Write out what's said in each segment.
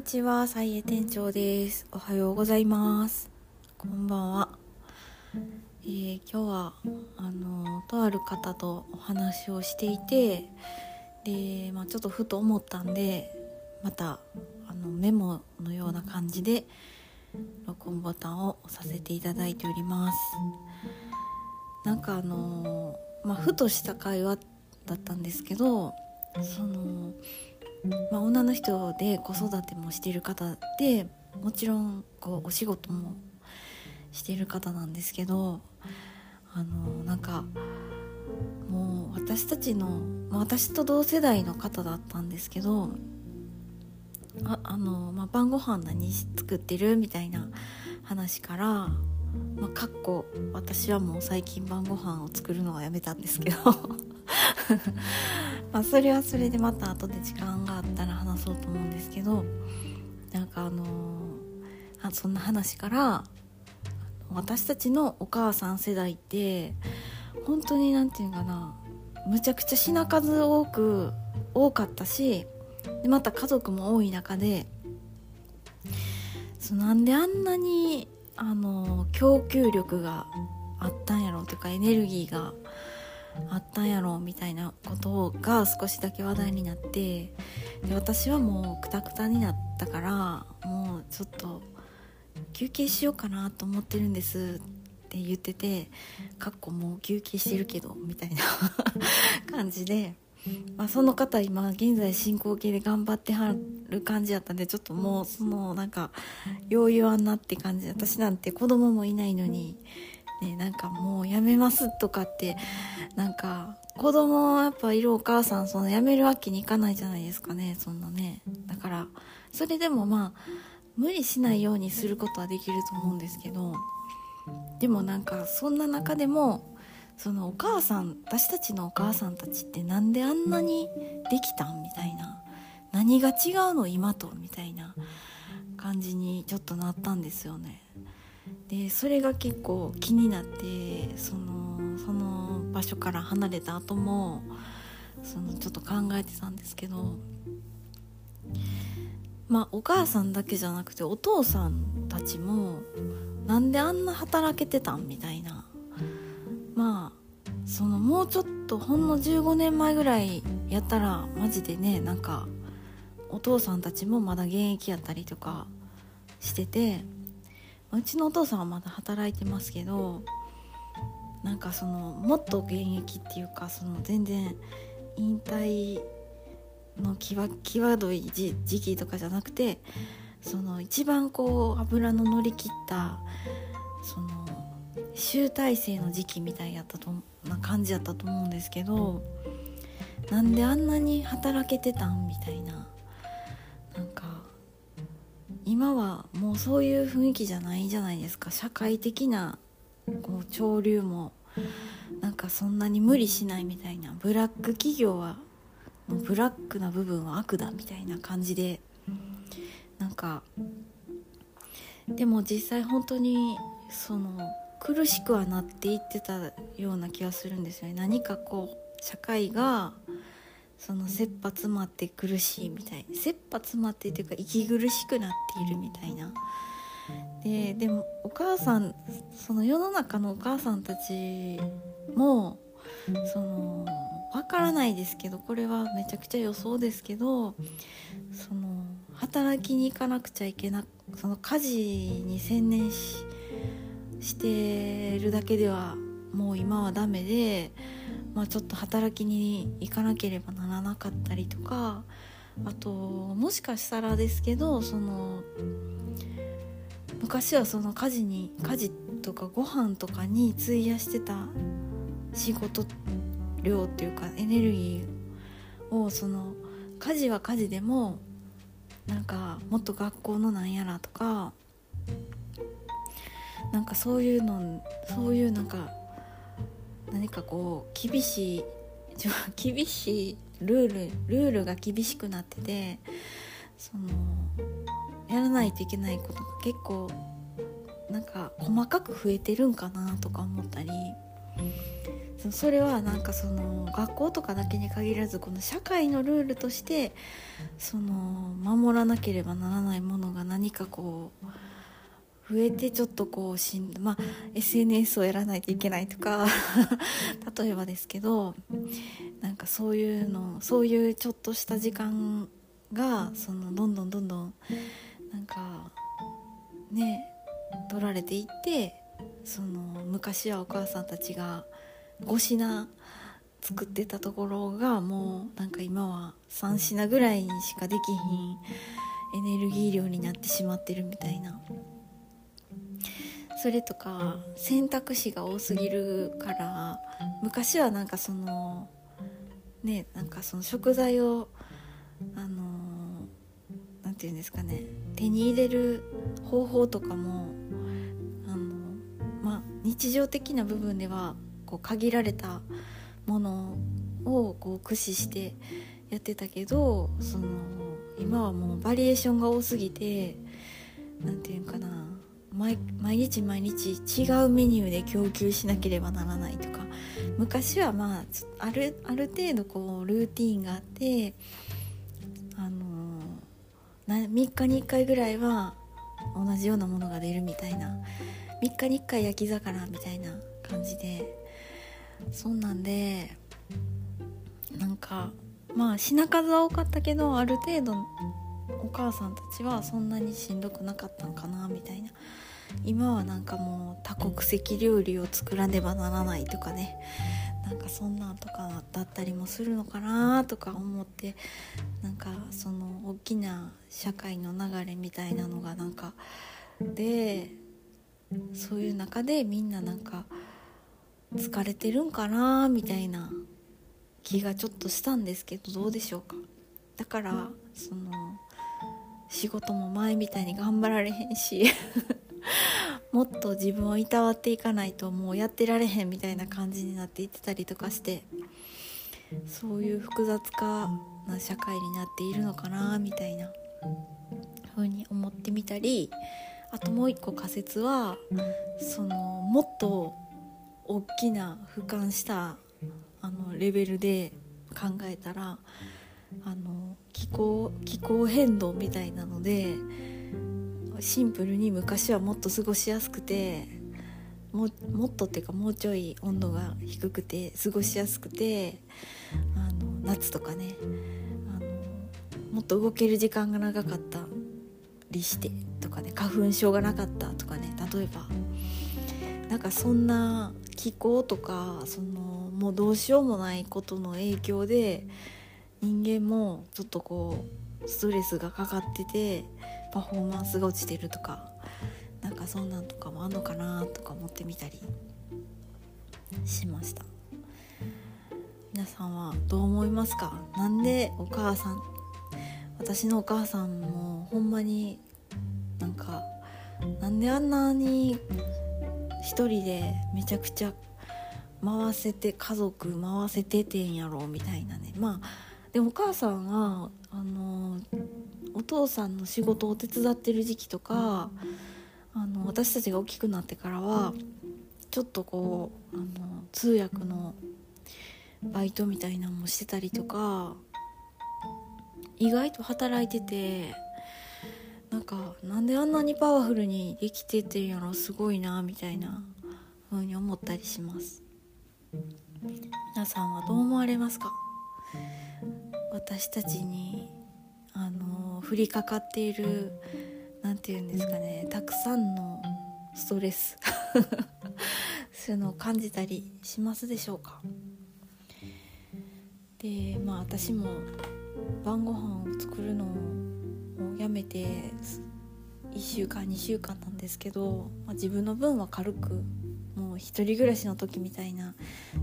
にちは、さいえ店長です。おはようございます。こんばんは。えー、今日はあのとある方とお話をしていて、で、まあ、ちょっとふと思ったんで、またあのメモのような感じで録音ボタンを押させていただいております。なんかあのまあ、ふとした会話だったんですけど、その。まあ、女の人で子育てもしてる方でもちろんこうお仕事もしてる方なんですけどあのなんかもう私たちの、まあ、私と同世代の方だったんですけどああの、まあ、晩ご飯何作ってる？みたいな話からまあ、かっこ私はもう最近晩ご飯を作るのはやめたんですけど。まあそれはそれでまた後で時間があったら話そうと思うんですけど。なんかあのー、そんな話から私たちのお母さん世代って本当に何て言うかなむちゃくちゃ品数多く多かったしでまた家族も多い中でそなんであんなにあの供給力があったんやろうとかエネルギーがあったんやろうみたいなことが少しだけ話題になってで私はもうクタクタになったからもうちょっと休憩しようかなと思ってるんですって言っててかっこもう休憩してるけどみたいな 感じで、まあ、その方今現在進行形で頑張ってはる感じやったんでちょっともうそのなんか余裕あんなって感じ私なんて子供もいないのに。ね、なんかもうやめますとかってなんか子供はやっぱいるお母さんそのやめるわけにいかないじゃないですかねそんなね。だからそれでもまあ無理しないようにすることはできると思うんですけどでもなんかそんな中でもそのお母さん私たちのお母さんたちってなんであんなにできたんみたいな何が違うの今とみたいな感じにちょっとなったんですよね。でそれが結構気になってそのその場所から離れた後もそのちょっと考えてたんですけどまあお母さんだけじゃなくてお父さんたちもなんであんな働けてたんみたいなまあそのもうちょっとほんの15年前ぐらいやったらマジでねなんかお父さんたちもまだ現役やったりとかしててうちのお父さんはまだ働いてますけどなんかそのもっと現役っていうかその全然引退の際際どい時期とかじゃなくてその一番こう油の乗り切ったその集大成の時期みたいやったとな感じやったと思うんですけどなんであんなに働けてたんみたいな今はもうそういう雰囲気じゃないじゃないですか。社会的なこう潮流もなんかそんなに無理しないみたいな。ブラック企業はもうブラックな部分は悪だみたいな感じでなんかでも実際本当にその苦しくはなっていってたような気がするんですよね。何かこう社会がその切羽詰まって苦しいみたい切羽詰まってっていうか息苦しくなっているみたいな。ででもお母さんその世の中のお母さんたちもそのわからないですけどこれはめちゃくちゃ予想ですけどその働きに行かなくちゃいけなその家事に専念ししてるだけではもう今はダメでまあ、ちょっと働きに行かなければならなかったりとかあともしかしたらですけどその昔はその家事に家事とかご飯とかに費やしてた仕事量っていうかエネルギーをその家事は家事でもなんかもっと学校のなんやらとかなんかそういうのそういうなんか何かこう厳しい 厳しいルールルールが厳しくなっててそのやらないといけないことが結構なんか細かく増えてるんかなとか思ったりそれはなんかその学校とかだけに限らずこの社会のルールとしてその守らなければならないものが何かこう増えてちょっとこうしんまあ SNS をやらないといけないとか 例えばですけどなんかそういうのそういうちょっとした時間がそのどんどんどんどんなんかね取られていってその昔はお母さんたちが5品作ってたところがもうなんか今は3品ぐらいにしかできひんエネルギー量になってしまってるみたいな。それとか選択肢が多すぎるから昔はなんかそのねなんかその食材をあの何て言うんですかね手に入れる方法とかもあのまあ日常的な部分ではこう限られたものをこう駆使してやってたけどその今はもうバリエーションが多すぎて何て言うかな毎日毎日違うメニューで供給しなければならないとか。昔はまああるある程度こうルーティンがあってあのー、3日に1回ぐらいは同じようなものが出るみたいな。3日に1回焼き魚みたいな感じで。そんなんでなんかまあ品数は多かったけどある程度お母さんたちはそんなにしんどくなかったんかなみたいな。今はなんかもう多国籍料理を作らねばならないとかね。なんかそんなんとかだったりもするのかなとか思って。なんかその大きな社会の流れみたいなのがなんかでそういう中でみんななんか疲れてるんかなみたいな気がちょっとしたんですけどどうでしょうか。だからその仕事も前みたいに頑張られへんし もっと自分をいたわっていかないともうやってられへんみたいな感じになっていってたりとかしてそういう複雑化な社会になっているのかなみたいな風に思ってみたりあともう一個仮説はそのもっと大きな俯瞰したあのレベルで考えたらあの気候気候変動みたいなのでシンプルに昔はもっと過ごしやすくてももっとっていうかもうちょい温度が低くて過ごしやすくてあの夏とかねあのもっと動ける時間が長かったりしてとかね花粉症がなかったとかね例えば。なんかそんな気候とかそのもうどうしようもないことの影響で人間もちょっとこうストレスがかかっててパフォーマンスが落ちてるとかなんかそんなんとかもあんのかなとか思ってみたりしました。皆さんはどう思いますか？なんでお母さん私のお母さんもほんまになんかなんであんなに一人でめちゃくちゃ回せて家族回せててんやろみたいなね。まあでお母さんはあのお父さんの仕事を手伝ってる時期とかあの私たちが大きくなってからはちょっとこうあの通訳のバイトみたいなのもしてたりとか意外と働いててなんかなんであんなにパワフルにできててんやろすごいなみたいな風に思ったりします。皆さんはどう思われますか？私たちにあの降りかかっている何て言うんですかねたくさんのストレス そういうのを感じたりしますでしょうか。でまあ私も晩ご飯を作るのをやめて1週間2週間なんですけど、まあ、自分の分は軽くもう一人暮らしの時みたいな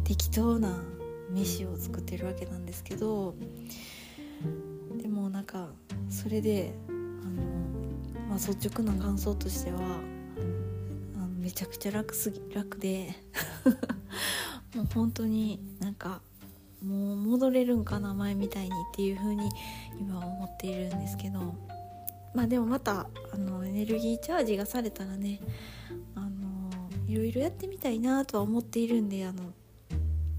適当な飯を作ってるわけなんですけどでもなんかそれであの、まあ、率直な感想としてはあのめちゃくちゃ楽すぎ楽で もう本当になんかもう戻れるんかな前みたいにっていう風に今は思っているんですけどまあでもまたあのエネルギーチャージがされたらねあのいろいろやってみたいなとは思っているんであの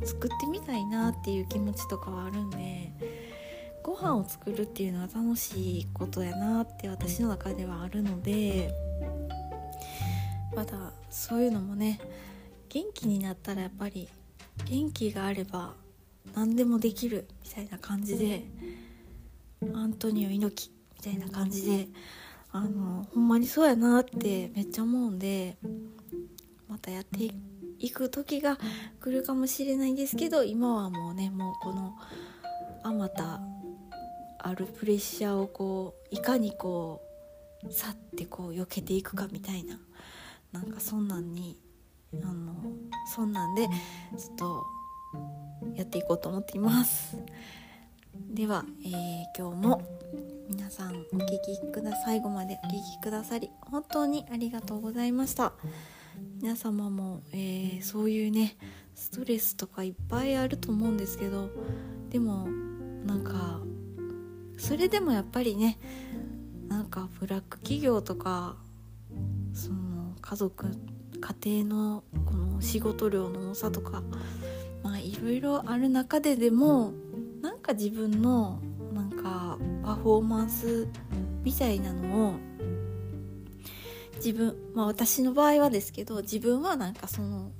作ってみたいなっていう気持ちとかはあるんでご飯を作るっていうのは楽しいことやなって私の中ではあるのでまだそういうのもね元気になったらやっぱり元気があれば何でもできるみたいな感じでアントニオ猪木みたいな感じであのほんまにそうやなってめっちゃ思うんでまたやっていく時が来るかもしれないんですけど今はもうねもうこのあまたあるプレッシャーをこういかにこう去ってこう避けていくかみたいななんかそんなんにあのそんなんでちょっとやっていこうと思っています。では、えー、今日も皆さんお聴きくだ最後までお聴きくださり本当にありがとうございました皆様も、えー、そういうねストレスとかいっぱいあると思うんですけどでもなんかそれでもやっぱりねなんかブラック企業とかその家族家庭のこの仕事量の多さとかまあいろいろある中ででもなんか自分のなんかパフォーマンスみたいなのを自分まあ私の場合はですけど自分はなんかその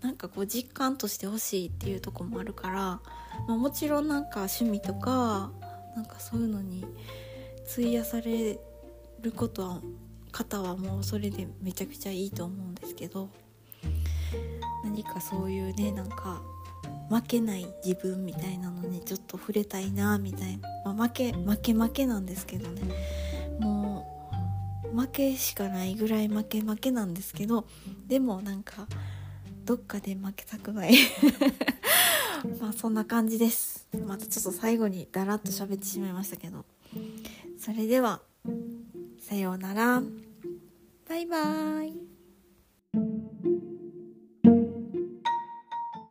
なんかこう実感としてほしいっていうとこもあるから、まあ、もちろんなんか趣味とかなんかそういうのに費やされることは方はもうそれでめちゃくちゃいいと思うんですけど何かそういうねなんか負けない自分みたいなのにちょっと触れたいなみたいな、まあ、負け負け負けなんですけどね。負けしかないぐらい負け負けなんですけどでもなんかどっかで負けたくない。まあそんな感じです。またちょっと最後にだらっと喋ってしまいましたけど。それではさようなら。バイバーイ。